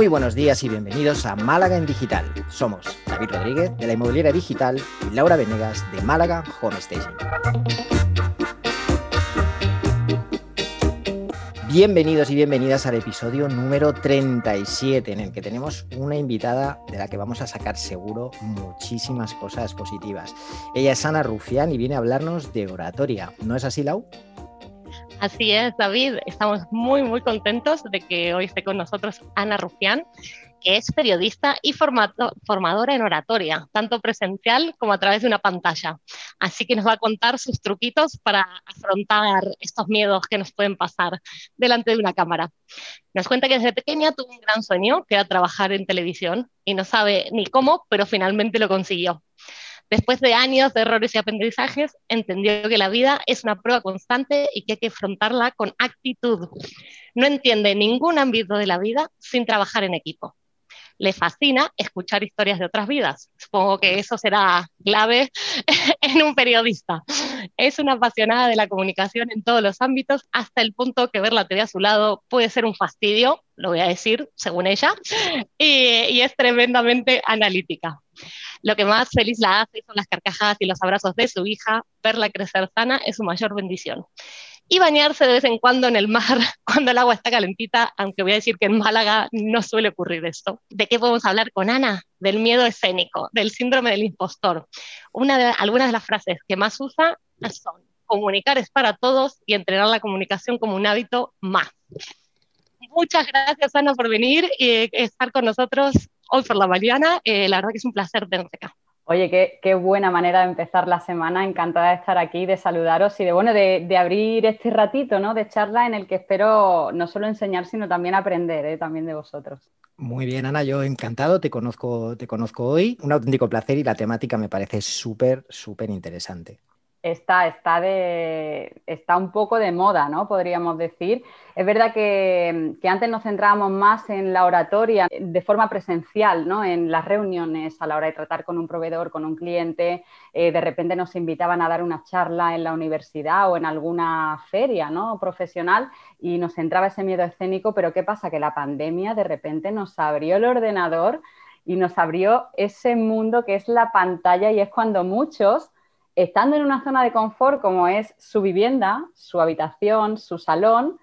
Muy buenos días y bienvenidos a Málaga en Digital. Somos David Rodríguez de la Inmobiliaria Digital y Laura Venegas de Málaga Home Staging. Bienvenidos y bienvenidas al episodio número 37 en el que tenemos una invitada de la que vamos a sacar seguro muchísimas cosas positivas. Ella es Ana Rufián y viene a hablarnos de oratoria. ¿No es así, Lau? Así es, David. Estamos muy, muy contentos de que hoy esté con nosotros Ana Rufián, que es periodista y formadora en oratoria, tanto presencial como a través de una pantalla. Así que nos va a contar sus truquitos para afrontar estos miedos que nos pueden pasar delante de una cámara. Nos cuenta que desde pequeña tuvo un gran sueño, que era trabajar en televisión, y no sabe ni cómo, pero finalmente lo consiguió. Después de años de errores y aprendizajes, entendió que la vida es una prueba constante y que hay que afrontarla con actitud. No entiende ningún ámbito de la vida sin trabajar en equipo. Le fascina escuchar historias de otras vidas. Supongo que eso será clave en un periodista. Es una apasionada de la comunicación en todos los ámbitos, hasta el punto que ver la TV a su lado puede ser un fastidio, lo voy a decir según ella, y, es tremendamente analítica. Lo que más feliz la hace son las carcajadas y los abrazos de su hija. Verla crecer sana es su mayor bendición. Y bañarse de vez en cuando en el mar cuando el agua está calentita, aunque voy a decir que en Málaga no suele ocurrir esto. ¿De qué podemos hablar con Ana? Del miedo escénico, del síndrome del impostor. Una de, algunas de las frases que más usa son comunicar es para todos y entrenar la comunicación como un hábito más. Muchas gracias, Ana, por venir y estar con nosotros hoy por la mañana. Eh, la verdad que es un placer tenerte acá. Oye, qué, buena manera de empezar la semana. Encantada de estar aquí, de saludaros y de bueno, de, abrir este ratito ¿no? de charla en el que espero no solo enseñar, sino también aprender ¿eh? también de vosotros. Muy bien, Ana, yo encantado, te conozco, te conozco hoy. Un auténtico placer y la temática me parece súper, súper interesante está, está, de, está un poco de moda, ¿no? Podríamos decir. Es verdad que, antes nos centrábamos más en la oratoria de forma presencial, ¿no? En las reuniones, a la hora de tratar con un proveedor, con un cliente, eh, de repente nos invitaban a dar una charla en la universidad o en alguna feria, ¿no? Profesional y nos entraba ese miedo escénico, pero ¿qué pasa? Que la pandemia de repente nos abrió el ordenador y nos abrió ese mundo que es la pantalla y es cuando muchos estando en una zona de confort como es su vivienda, su habitación, su salón,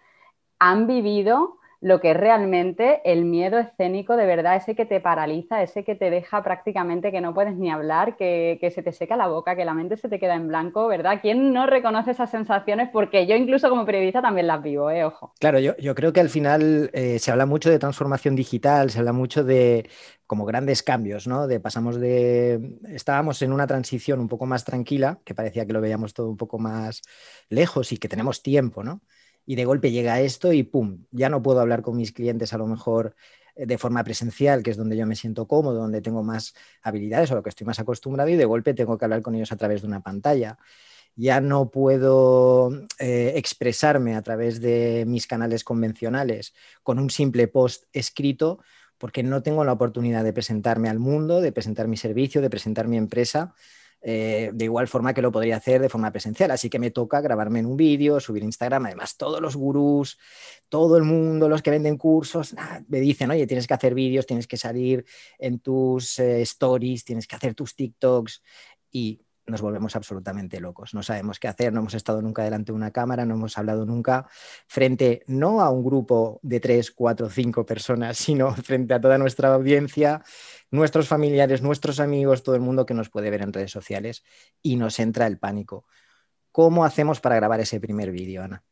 han vivido lo que es realmente el miedo escénico de verdad, ese que te paraliza, ese que te deja prácticamente que no puedes ni hablar, que, se te seca la boca, que la mente se te queda en blanco, ¿verdad? ¿Quién no reconoce esas sensaciones? Porque yo incluso como periodista también las vivo, ¿eh? Ojo. Claro, yo, creo que al final eh, se habla mucho de transformación digital, se habla mucho de como grandes cambios, ¿no? De pasamos de estábamos en una transición un poco más tranquila, que parecía que lo veíamos todo un poco más lejos y que tenemos tiempo, ¿no? Y de golpe llega esto y ¡pum! Ya no puedo hablar con mis clientes a lo mejor eh, de forma presencial, que es donde yo me siento cómodo, donde tengo más habilidades o lo que estoy más acostumbrado y de golpe tengo que hablar con ellos a través de una pantalla. Ya no puedo eh, expresarme a través de mis canales convencionales con un simple post escrito porque no tengo la oportunidad de presentarme al mundo, de presentar mi servicio, de presentar mi empresa eh, de igual forma que lo podría hacer de forma presencial. Así que me toca grabarme en un vídeo, subir Instagram. Además, todos los gurús, todo el mundo, los que venden cursos, me dicen, oye, tienes que hacer vídeos, tienes que salir en tus eh, stories, tienes que hacer tus TikToks. Y nos volvemos absolutamente locos. No sabemos qué hacer, no hemos estado nunca delante de una cámara, no hemos hablado nunca frente no a un grupo de tres, cuatro, cinco personas, sino frente a toda nuestra audiencia, nuestros familiares, nuestros amigos, todo el mundo que nos puede ver en redes sociales y nos entra el pánico. ¿Cómo hacemos para grabar ese primer vídeo, Ana?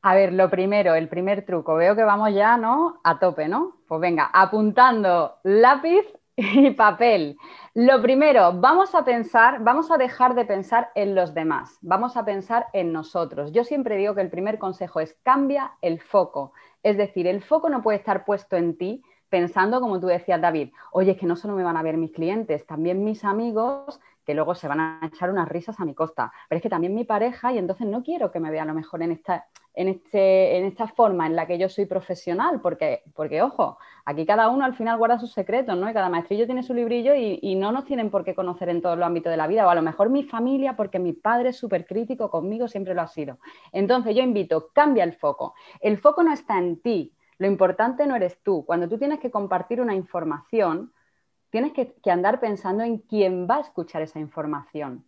A ver, lo primero, el primer truco. Veo que vamos ya, ¿no? A tope, ¿no? Pues venga, apuntando lápiz y papel. Lo primero, vamos a pensar, vamos a dejar de pensar en los demás, vamos a pensar en nosotros. Yo siempre digo que el primer consejo es cambia el foco. Es decir, el foco no puede estar puesto en ti pensando, como tú decías, David, oye, es que no solo me van a ver mis clientes, también mis amigos que luego se van a echar unas risas a mi costa. Pero es que también mi pareja y entonces no quiero que me vea a lo mejor en esta, en este, en esta forma en la que yo soy profesional, porque, porque, ojo, aquí cada uno al final guarda sus secretos, ¿no? Y cada maestrillo tiene su librillo y, y no nos tienen por qué conocer en todos los ámbitos de la vida, o a lo mejor mi familia, porque mi padre es súper crítico conmigo, siempre lo ha sido. Entonces yo invito, cambia el foco. El foco no está en ti, Lo importante no eres tú. Cuando tú tienes que compartir una información, tienes que, andar pensando en quién va a escuchar esa información.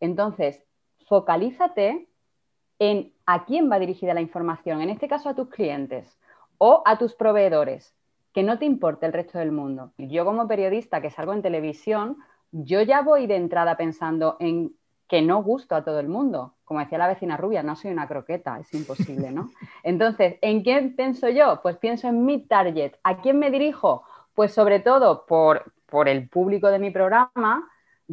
Entonces, focalízate en a quién va dirigida la información, en este caso a tus clientes o a tus proveedores, que no te importe el resto del mundo. Yo como periodista que salgo en televisión, yo ya voy de entrada pensando en que no gusto a todo el mundo. Como decía la vecina rubia, no soy una croqueta, es imposible, ¿no? Entonces, ¿en quién pienso yo? Pues pienso en mi target. ¿A quién me dirijo? Pues sobre todo por, por el público de mi programa,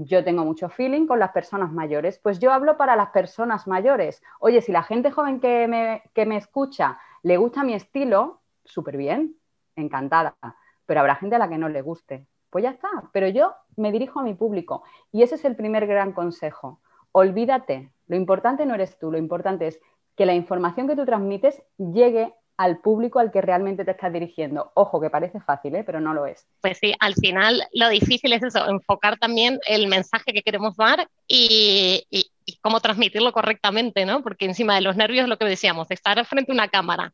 yo tengo mucho feeling con las personas mayores, pues yo hablo para las personas mayores. Oye, si la gente joven que me, que me escucha le gusta mi estilo, súper bien, encantada, pero habrá gente a la que no le guste. Pues ya está, pero yo me dirijo a mi público y ese es el primer gran consejo. Olvídate, lo importante no eres tú, lo importante es que la información que tú transmites llegue al público al que realmente te estás dirigiendo. Ojo, que parece fácil, ¿eh? pero no lo es. Pues sí, al final lo difícil es eso, enfocar también el mensaje que queremos dar y, cómo transmitirlo correctamente, ¿no? Porque encima de los nervios, lo que decíamos, estar frente a una cámara,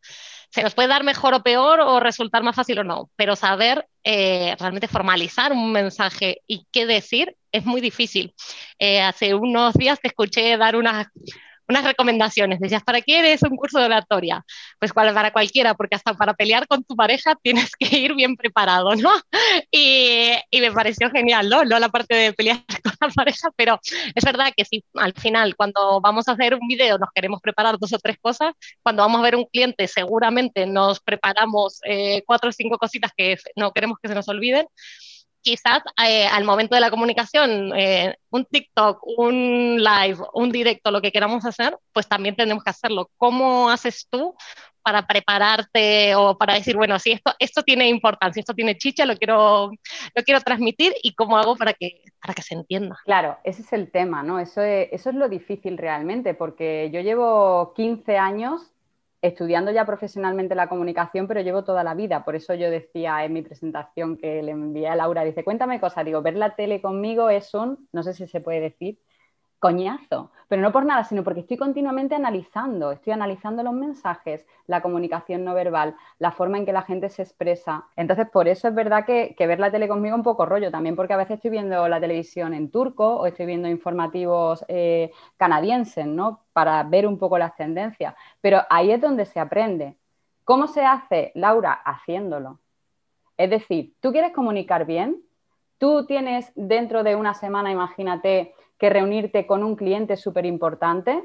se nos puede dar mejor o peor o resultar más fácil o no, pero saber eh, realmente formalizar un mensaje y qué decir es muy difícil. Eh, hace unos días te escuché dar unas unas recomendaciones. Decías, ¿para qué eres un curso de oratoria? Pues para cualquiera, porque hasta para pelear con tu pareja tienes que ir bien preparado, ¿no? Y, y me pareció genial, ¿no? No la parte de pelear con la pareja, pero es verdad que si al final, cuando vamos a hacer un video, nos queremos preparar dos o tres cosas, cuando vamos a ver un cliente, seguramente nos preparamos eh, cuatro o cinco cositas que no queremos que se nos olviden quizás eh, al momento de la comunicación, eh, un TikTok, un live, un directo, lo que queramos hacer, pues también tenemos que hacerlo. ¿Cómo haces tú para prepararte o para decir, bueno, si esto, esto tiene importancia, esto tiene chicha, lo quiero, lo quiero transmitir y cómo hago para que, para que se entienda? Claro, ese es el tema, ¿no? Eso eso es lo difícil realmente, porque yo llevo 15 años estudiando ya profesionalmente la comunicación, pero llevo toda la vida. Por eso yo decía en mi presentación que le envié a Laura, dice, cuéntame cosas. Digo, ver la tele conmigo es un, no sé si se puede decir, coñazo, pero no por nada, sino porque estoy continuamente analizando, estoy analizando los mensajes, la comunicación no verbal, la forma en que la gente se expresa. Entonces, por eso es verdad que, ver la tele conmigo es un poco rollo, también porque a veces estoy viendo la televisión en turco o estoy viendo informativos eh, canadienses, ¿no? Para ver un poco las tendencias. Pero ahí es donde se aprende. ¿Cómo se hace, Laura? Haciéndolo. Es decir, tú quieres comunicar bien, tú tienes dentro de una semana, imagínate, que reunirte con un cliente súper importante,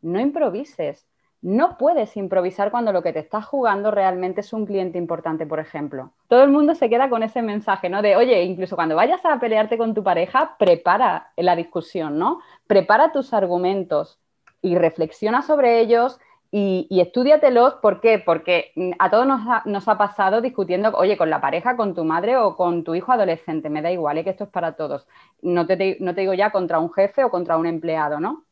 no improvises. No puedes improvisar cuando lo que te estás jugando realmente es un cliente importante, por ejemplo. Todo el mundo se queda con ese mensaje, ¿no? De, oye, incluso cuando vayas a pelearte con tu pareja, prepara la discusión, ¿no? Prepara tus argumentos y reflexiona sobre ellos y, y estudiatelos, ¿por qué? Porque mm, a todos nos ha, pasado discutiendo, oye, con la pareja, con tu madre o con tu hijo adolescente, me da igual, ¿eh? que esto es para todos. No te, no digo ya contra un jefe o contra un empleado, ¿no?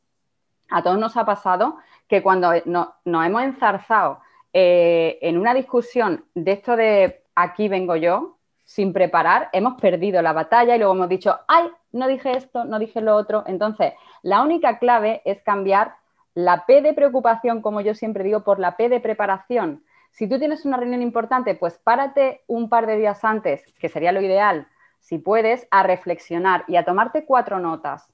A todos nos ha pasado que cuando nos hemos enzarzado eh, en una discusión de esto de aquí vengo yo, sin preparar, hemos perdido la batalla y luego hemos dicho, ay, no dije esto, no dije lo otro. Entonces, la única clave es cambiar la P de preocupación, como yo siempre digo, por la P de preparación. Si tú tienes una reunión importante, pues párate un par de días antes, que sería lo ideal, si puedes, a reflexionar y a tomarte cuatro notas.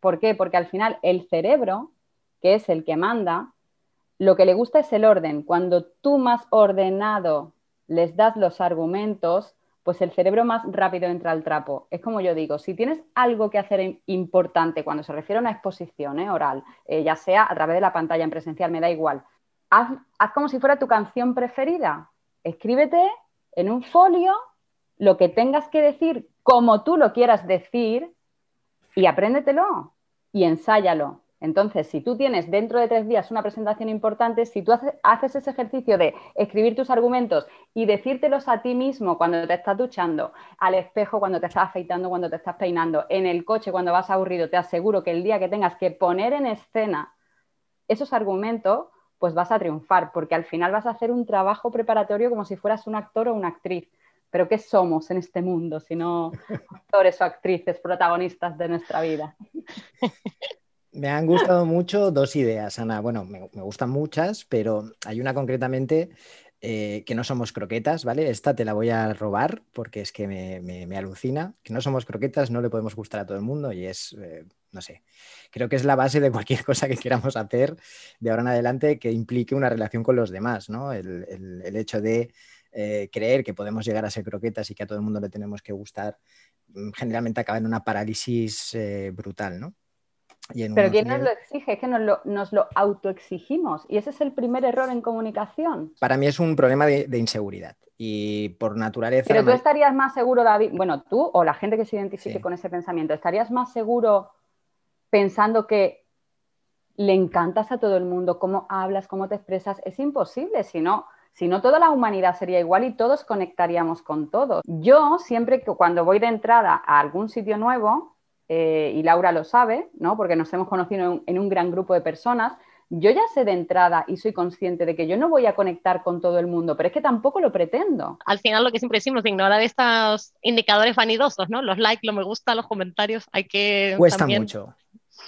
¿Por qué? Porque al final el cerebro, que es el que manda, lo que le gusta es el orden. Cuando tú más ordenado les das los argumentos, pues el cerebro más rápido entra al trapo. Es como yo digo, si tienes algo que hacer importante cuando se refiere a una exposición ¿eh? oral, eh, ya sea a través de la pantalla en presencial, me da igual, haz, haz como si fuera tu canción preferida. Escríbete en un folio lo que tengas que decir como tú lo quieras decir y apréndetelo y ensáyalo. Entonces, si tú tienes dentro de tres días una presentación importante, si tú haces ese ejercicio de escribir tus argumentos y decírtelos a ti mismo cuando te estás duchando, al espejo cuando te estás afeitando, cuando te estás peinando, en el coche cuando vas aburrido, te aseguro que el día que tengas que poner en escena esos argumentos, pues vas a triunfar, porque al final vas a hacer un trabajo preparatorio como si fueras un actor o una actriz. Pero ¿qué somos en este mundo si no actores o actrices protagonistas de nuestra vida? Me han gustado mucho dos ideas, Ana. Bueno, me, gustan muchas, pero hay una concretamente eh, que no somos croquetas, ¿vale? Esta te la voy a robar porque es que me, alucina. Que no somos croquetas, no le podemos gustar a todo el mundo y es, eh, no sé, creo que es la base de cualquier cosa que queramos hacer de ahora en adelante que implique una relación con los demás, ¿no? El, hecho de eh, creer que podemos llegar a ser croquetas y que a todo el mundo le tenemos que gustar, mm, generalmente acaba en una parálisis brutal, ¿no? Pero ¿quién nos lo exige? Es que nos lo, nos lo, autoexigimos y ese es el primer error en comunicación. Para mí es un problema de, inseguridad y por naturaleza... Pero tú estarías más seguro, David, bueno, tú o la gente que se identifique con ese pensamiento, ¿estarías más seguro pensando que le encantas a todo el mundo, cómo hablas, cómo te expresas? Es imposible, si no... Si no, toda la humanidad sería igual y todos conectaríamos con todos. Yo siempre que cuando voy de entrada a algún sitio nuevo, eh, y Laura lo sabe, ¿no? porque nos hemos conocido en un, gran grupo de personas, yo ya sé de entrada y soy consciente de que yo no voy a conectar con todo el mundo, pero es que tampoco lo pretendo. Al final lo que siempre decimos, ignorar estos indicadores vanidosos, ¿no? Los likes, los me gusta, los comentarios, hay que... Cuesta mucho.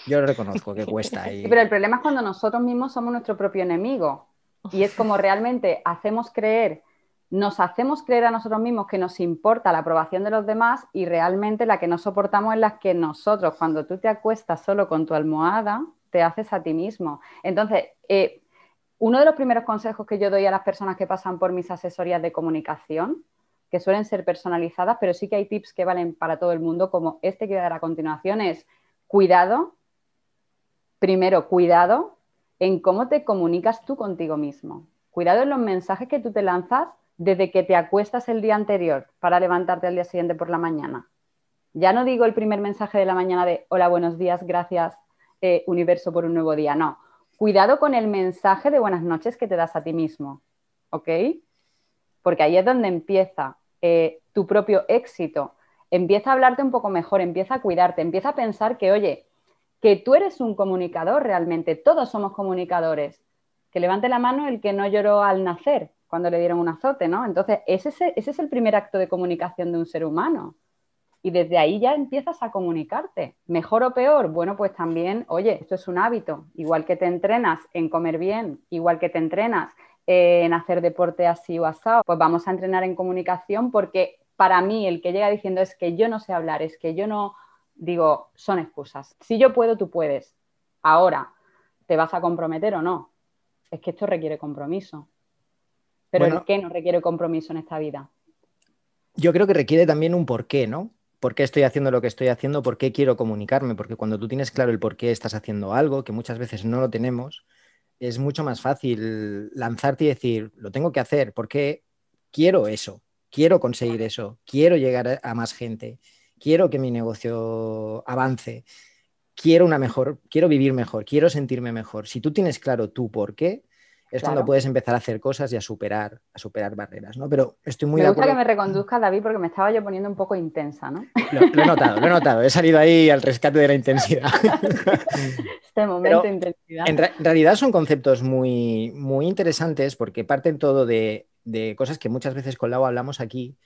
Yo lo reconozco que cuesta. Y... pero el problema es cuando nosotros mismos somos nuestro propio enemigo. Y es como realmente hacemos creer nos hacemos creer a nosotros mismos que nos importa la aprobación de los demás y realmente la que no soportamos es la que nosotros, cuando tú te acuestas solo con tu almohada, te haces a ti mismo. Entonces, eh, uno de los primeros consejos que yo doy a las personas que pasan por mis asesorías de comunicación, que suelen ser personalizadas, pero sí que hay tips que valen para todo el mundo, como este que voy a dar a continuación, es cuidado, primero cuidado en cómo te comunicas tú contigo mismo. Cuidado en los mensajes que tú te lanzas desde que te acuestas el día anterior para levantarte al día siguiente por la mañana. Ya no digo el primer mensaje de la mañana de hola, buenos días, gracias eh, universo por un nuevo día, no. Cuidado con el mensaje de buenas noches que te das a ti mismo, ¿ok? Porque ahí es donde empieza eh, tu propio éxito. Empieza a hablarte un poco mejor, empieza a cuidarte, empieza a pensar que, oye, que tú eres un comunicador realmente, todos somos comunicadores. Que levante la mano el que no lloró al nacer, cuando le dieron un azote, ¿no? Entonces, ese, ese es el primer acto de comunicación de un ser humano. Y desde ahí ya empiezas a comunicarte. Mejor o peor, bueno, pues también, oye, esto es un hábito. Igual que te entrenas en comer bien, igual que te entrenas en hacer deporte así o asado, pues vamos a entrenar en comunicación porque para mí el que llega diciendo es que yo no sé hablar, es que yo no, digo, son excusas. Si yo puedo, tú puedes. Ahora, ¿te vas a comprometer o no? Es que esto requiere compromiso. Pero ¿por qué no requiere compromiso en esta vida? Yo creo que requiere también un porqué, ¿no? ¿Por qué estoy haciendo lo que estoy haciendo? ¿Por qué quiero comunicarme? Porque cuando tú tienes claro el por qué estás haciendo algo, que muchas veces no lo tenemos, es mucho más fácil lanzarte y decir, lo tengo que hacer porque quiero eso, quiero conseguir eso, quiero llegar a más gente, quiero que mi negocio avance, quiero una mejor, quiero vivir mejor, quiero sentirme mejor. Si tú tienes claro tu por qué, es cuando puedes empezar a hacer cosas y a superar, a superar barreras, ¿no? Pero estoy muy me gusta que me reconduzca, David, porque me estaba yo poniendo un poco intensa, ¿no? Lo, he notado, lo he notado. He salido ahí al rescate de la intensidad. este momento de intensidad. En, realidad son conceptos muy, muy interesantes porque parten todo de, cosas que muchas veces con Lau hablamos aquí,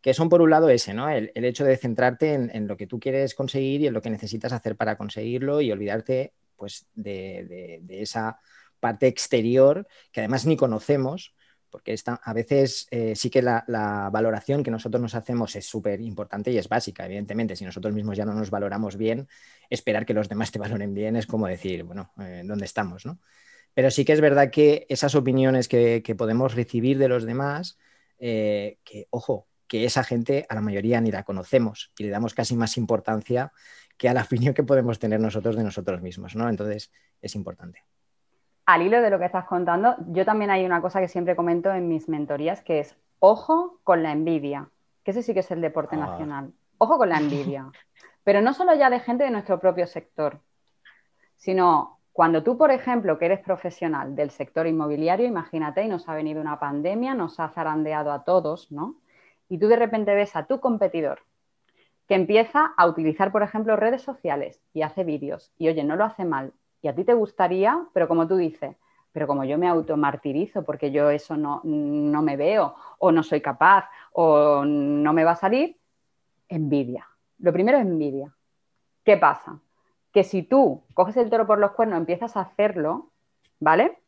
que son por un lado ese, ¿no? El, hecho de centrarte en, lo que tú quieres conseguir y en lo que necesitas hacer para conseguirlo y olvidarte, pues, de esa parte exterior que además ni conocemos, porque a veces eh, sí que la, valoración que nosotros nos hacemos es súper importante y es básica, evidentemente. Si nosotros mismos ya no nos valoramos bien, esperar que los demás te valoren bien es como decir, bueno, eh, ¿dónde estamos? ¿no? Pero sí que es verdad que esas opiniones que, podemos recibir de los demás, eh, que, ojo, que esa gente a la mayoría ni la conocemos y le damos casi más importancia que a la opinión que podemos tener nosotros de nosotros mismos, ¿no? Entonces, es importante al hilo de lo que estás contando, yo también hay una cosa que siempre comento en mis mentorías, que es ojo con la envidia, que ese sí que es el deporte ah. nacional. Ojo con la envidia. Pero no solo ya de gente de nuestro propio sector, sino cuando tú, por ejemplo, que eres profesional del sector inmobiliario, imagínate, y nos ha venido una pandemia, nos ha zarandeado a todos, ¿no? Y tú de repente ves a tu competidor que empieza a utilizar, por ejemplo, redes sociales y hace vídeos, y oye, no lo hace mal, y a ti te gustaría, pero como tú dices, pero como yo me automartirizo porque yo eso no, no me veo o no soy capaz o no me va a salir, envidia. Lo primero es envidia. ¿Qué pasa? Que si tú coges el toro por los cuernos, empiezas a hacerlo, ¿vale?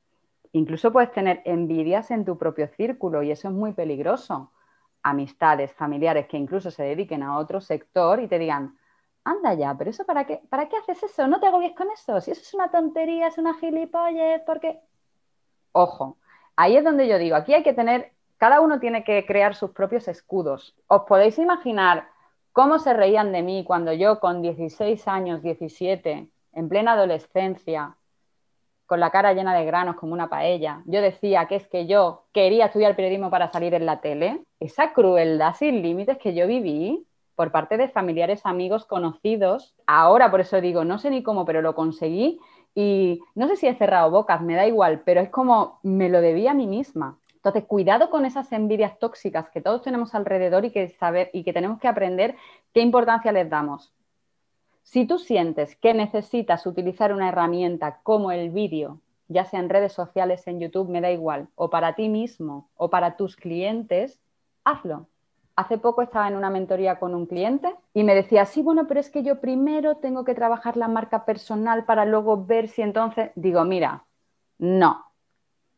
incluso puedes tener envidias en tu propio círculo y eso es muy peligroso. Amistades, familiares que incluso se dediquen a otro sector y te digan, anda ya, pero eso para qué, ¿para qué haces eso? No te agobies con eso. Si eso es una tontería, es una gilipollez, porque... Ojo, ahí es donde yo digo, aquí hay que tener, cada uno tiene que crear sus propios escudos. ¿Os podéis imaginar cómo se reían de mí cuando yo con 16 años, 17, en plena adolescencia, con la cara llena de granos como una paella, yo decía que es que yo quería estudiar periodismo para salir en la tele? Esa crueldad sin límites que yo viví, por parte de familiares, amigos, conocidos. Ahora, por eso digo, no sé ni cómo, pero lo conseguí y no sé si he cerrado bocas, me da igual, pero es como me lo debía a mí misma. Entonces, cuidado con esas envidias tóxicas que todos tenemos alrededor y que, saber, y que tenemos que aprender qué importancia les damos. Si tú sientes que necesitas utilizar una herramienta como el vídeo, ya sea en redes sociales, en YouTube, me da igual, o para ti mismo o para tus clientes, hazlo hace poco estaba en una mentoría con un cliente y me decía, sí, bueno, pero es que yo primero tengo que trabajar la marca personal para luego ver si entonces, digo, mira, no,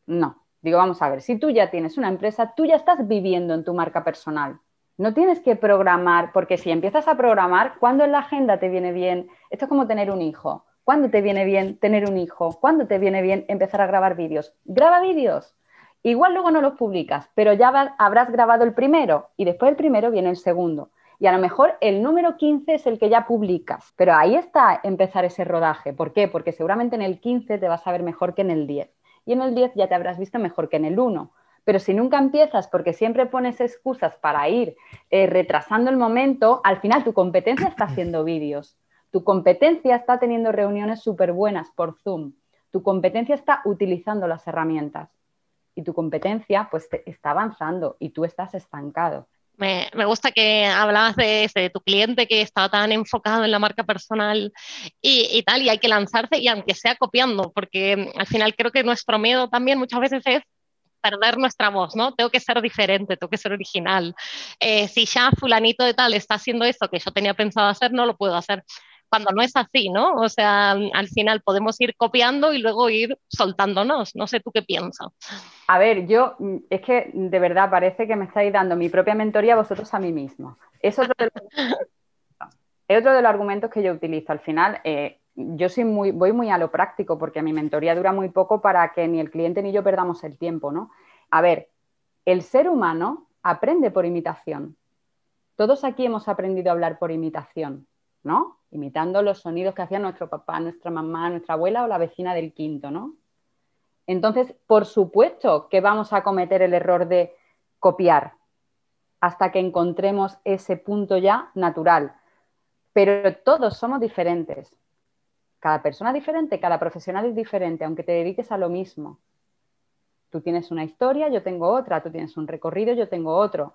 no. Digo, vamos a ver, si tú ya tienes una empresa, tú ya estás viviendo en tu marca personal. No tienes que programar, porque si empiezas a programar, ¿cuándo en la agenda te viene bien? Esto es como tener un hijo. ¿Cuándo te viene bien tener un hijo? ¿Cuándo te viene bien empezar a grabar vídeos? Graba vídeos Igual luego no los publicas, pero ya habrás grabado el primero y después del primero viene el segundo. Y a lo mejor el número 15 es el que ya publicas, pero ahí está empezar ese rodaje. ¿Por qué? Porque seguramente en el 15 te vas a ver mejor que en el 10 y en el 10 ya te habrás visto mejor que en el 1. Pero si nunca empiezas porque siempre pones excusas para ir eh, retrasando el momento, al final tu competencia está haciendo vídeos, tu competencia está teniendo reuniones súper buenas por Zoom, tu competencia está utilizando las herramientas y tu competencia pues está avanzando y tú estás estancado. Me, gusta que hablabas de, tu cliente que está tan enfocado en la marca personal y, tal, y hay que lanzarse y aunque sea copiando, porque mm, al final creo que nuestro miedo también muchas veces es perder nuestra voz, ¿no? Tengo que ser diferente, tengo que ser original. Eh, si ya fulanito de tal está haciendo esto que yo tenía pensado hacer, no lo puedo hacer cuando no es así, ¿no? O sea, al final podemos ir copiando y luego ir soltándonos. No sé tú qué piensas. A ver, yo mm, es que de verdad parece que me estáis dando mi propia mentoría a vosotros a mí mismo. Es otro de los, argumentos que yo utilizo. Al final, eh, yo soy muy, voy muy a lo práctico porque mi mentoría dura muy poco para que ni el cliente ni yo perdamos el tiempo, ¿no? A ver, el ser humano aprende por imitación. Todos aquí hemos aprendido a hablar por imitación, ¿no? Imitando los sonidos que hacía nuestro papá, nuestra mamá, nuestra abuela o la vecina del quinto, ¿no? Entonces, por supuesto que vamos a cometer el error de copiar hasta que encontremos ese punto ya natural. Pero todos somos diferentes. Cada persona es diferente, cada profesional es diferente, aunque te dediques a lo mismo. Tú tienes una historia, yo tengo otra, tú tienes un recorrido, yo tengo otro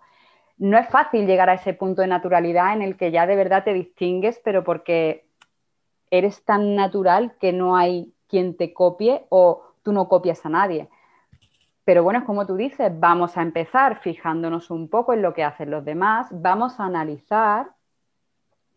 no es fácil llegar a ese punto de naturalidad en el que ya de verdad te distingues, pero porque eres tan natural que no hay quien te copie o tú no copias a nadie. Pero bueno, es como tú dices, vamos a empezar fijándonos un poco en lo que hacen los demás, vamos a analizar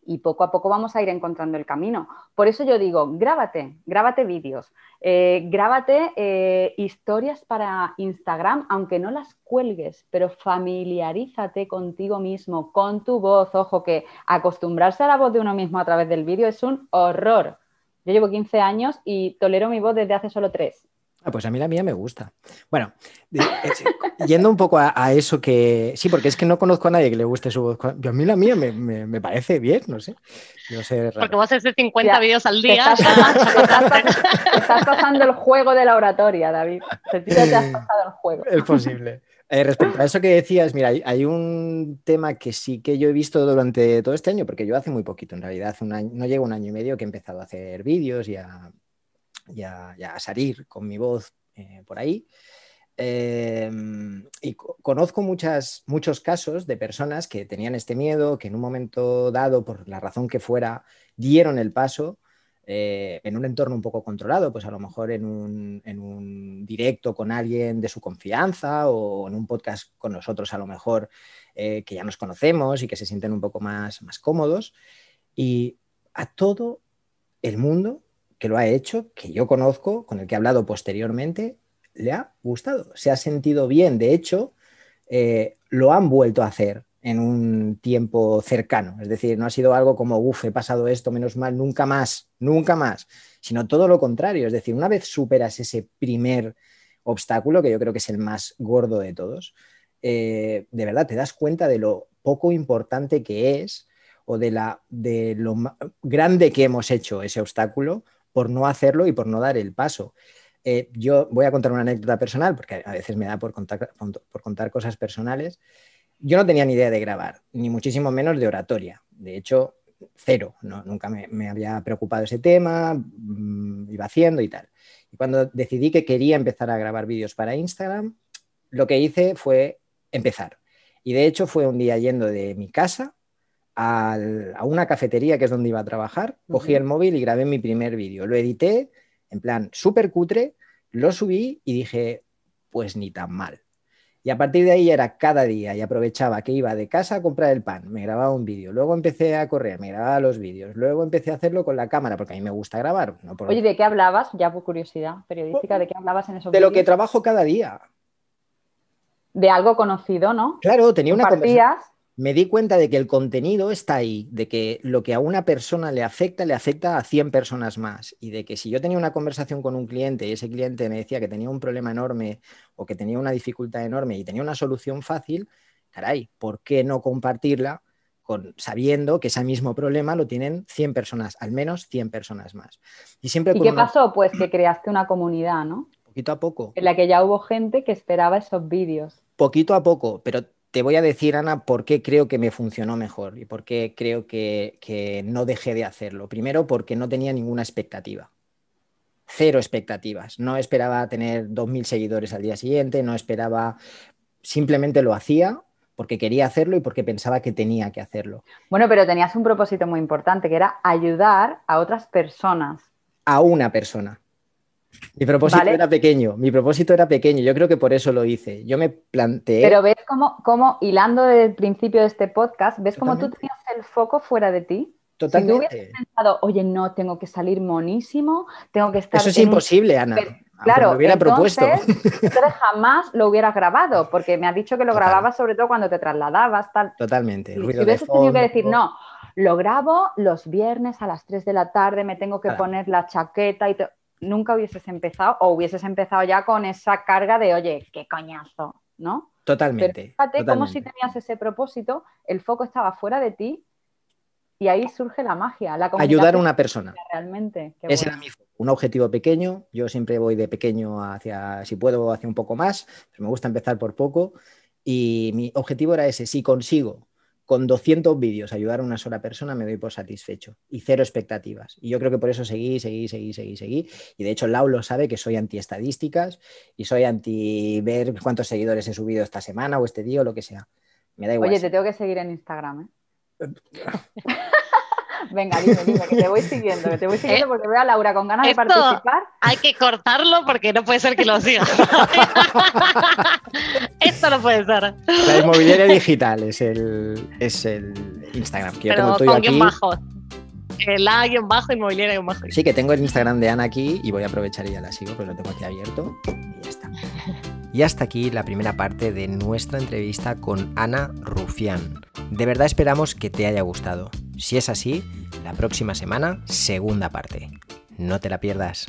y poco a poco vamos a ir encontrando el camino. Por eso yo digo, grábate, grábate vídeos, eh, grábate eh, historias para Instagram, aunque no las cuelgues, pero familiarízate contigo mismo, con tu voz. Ojo, que acostumbrarse a la voz de uno mismo a través del vídeo es un horror. Yo llevo 15 años y tolero mi voz desde hace solo 3. Ah, pues a mí la mía me gusta. Bueno, yendo un poco a, eso que. Sí, porque es que no conozco a nadie que le guste su voz. a mí la mía me, parece bien, no sé. No sé porque vos haces 50 vídeos al día. Estás, pasando el juego de la oratoria, David. te has pasado el juego. Es posible. Eh, respecto a eso que decías, mira, hay, un tema que sí que yo he visto durante todo este año, porque yo hace muy poquito, en realidad, hace un año, no llego un año y medio que he empezado a hacer vídeos y a, ya, a salir con mi voz eh, por ahí. Em, y conozco muchas, muchos casos de personas que tenían este miedo, que en un momento dado, por la razón que fuera, dieron el paso eh, en un entorno un poco controlado, pues a lo mejor en un, en un, directo con alguien de su confianza o en un podcast con nosotros a lo mejor eh, que ya nos conocemos y que se sienten un poco más, más cómodos. Y a todo el mundo que lo ha hecho, que yo conozco, con el que he hablado posteriormente, le ha gustado, se ha sentido bien. De hecho, eh, lo han vuelto a hacer en un tiempo cercano. Es decir, no ha sido algo como, uff, he pasado esto, menos mal, nunca más, nunca más, sino todo lo contrario. Es decir, una vez superas ese primer obstáculo, que yo creo que es el más gordo de todos, eh, de verdad te das cuenta de lo poco importante que es o de, la, de lo grande que hemos hecho ese obstáculo por no hacerlo y por no dar el paso. Eh, yo voy a contar una anécdota personal, porque a veces me da por contar, por contar cosas personales. Yo no tenía ni idea de grabar, ni muchísimo menos de oratoria. De hecho, cero, nunca me, había preocupado ese tema, mmm, iba haciendo y tal. Y cuando decidí que quería empezar a grabar vídeos para Instagram, lo que hice fue empezar. Y de hecho fue un día yendo de mi casa al, a una cafetería que es donde iba a trabajar, cogí uh -huh. el móvil y grabé mi primer vídeo. Lo edité en plan súper cutre, lo subí y dije, pues ni tan mal. Y a partir de ahí era cada día y aprovechaba que iba de casa a comprar el pan, me grababa un vídeo, luego empecé a correr, me grababa los vídeos, luego empecé a hacerlo con la cámara, porque a mí me gusta grabar. No por... Oye, ¿de qué hablabas? Ya por curiosidad periodística, ¿de qué hablabas en esos De lo que trabajo cada día. De algo conocido, ¿no? Claro, tenía una conversación. Me di cuenta de que el contenido está ahí, de que lo que a una persona le afecta, le afecta a 100 personas más. Y de que si yo tenía una conversación con un cliente y ese cliente me decía que tenía un problema enorme o que tenía una dificultad enorme y tenía una solución fácil, caray, ¿por qué no compartirla con, sabiendo que ese mismo problema lo tienen 100 personas, al menos 100 personas más? Y, siempre ¿Y qué una... pasó? Pues que creaste una comunidad, ¿no? Poquito a poco. En la que ya hubo gente que esperaba esos vídeos. Poquito a poco, pero te voy a decir, Ana, por qué creo que me funcionó mejor y por qué creo que, que, no dejé de hacerlo. Primero, porque no tenía ninguna expectativa. Cero expectativas. No esperaba tener 2.000 seguidores al día siguiente, no esperaba, simplemente lo hacía porque quería hacerlo y porque pensaba que tenía que hacerlo. Bueno, pero tenías un propósito muy importante, que era ayudar a otras personas. A una persona. Mi propósito ¿Vale? era pequeño, mi propósito era pequeño, yo creo que por eso lo hice. Yo me planteé... Pero ves cómo, cómo hilando desde el principio de este podcast, ¿ves cómo tú tenías el foco fuera de ti? Totalmente. Si tú hubieses pensado, oye, no, tengo que salir monísimo, tengo que estar... Eso es imposible, un... Ana. Claro, lo hubiera entonces, propuesto. entonces jamás lo hubieras grabado, porque me has dicho que lo Total. grababas sobre todo cuando te trasladabas. Tal. Totalmente. Si, si hubieses tenido que decir, no, lo grabo los viernes a las 3 de la tarde, me tengo que claro. poner la chaqueta y... Te nunca hubieses empezado o hubieses empezado ya con esa carga de, oye, qué coñazo, ¿no? Totalmente. Pero fíjate totalmente. como si tenías ese propósito, el foco estaba fuera de ti y ahí surge la magia, la Ayudar a una persona. Realmente. Qué Ese bueno. era mi un objetivo pequeño. Yo siempre voy de pequeño hacia, si puedo, hacia un poco más, pero me gusta empezar por poco. Y mi objetivo era ese, si consigo con 200 vídeos ayudar a una sola persona me doy por satisfecho y cero expectativas. Y yo creo que por eso seguí, seguí, seguí, seguí, seguí. Y de hecho Lau lo sabe que soy anti estadísticas y soy anti ver cuántos seguidores he subido esta semana o este día o lo que sea. Me da igual. Oye, te tengo que seguir en Instagram, ¿eh? Venga, dime, dime, que te voy siguiendo, que te voy siguiendo porque veo a Laura con ganas Esto de participar. Hay que cortarlo porque no puede ser que lo siga. Esto no puede ser. La inmobiliaria digital es el, es el Instagram. Que yo tengo con aquí. guion bajo. El A guion bajo, inmobiliaria guion bajo. Sí, que tengo el Instagram de Ana aquí y voy a aprovechar y ya la sigo, pero lo tengo aquí abierto y ya está. Y hasta aquí la primera parte de nuestra entrevista con Ana Rufián. De verdad esperamos que te haya gustado. Si es así, la próxima semana, segunda parte. No te la pierdas.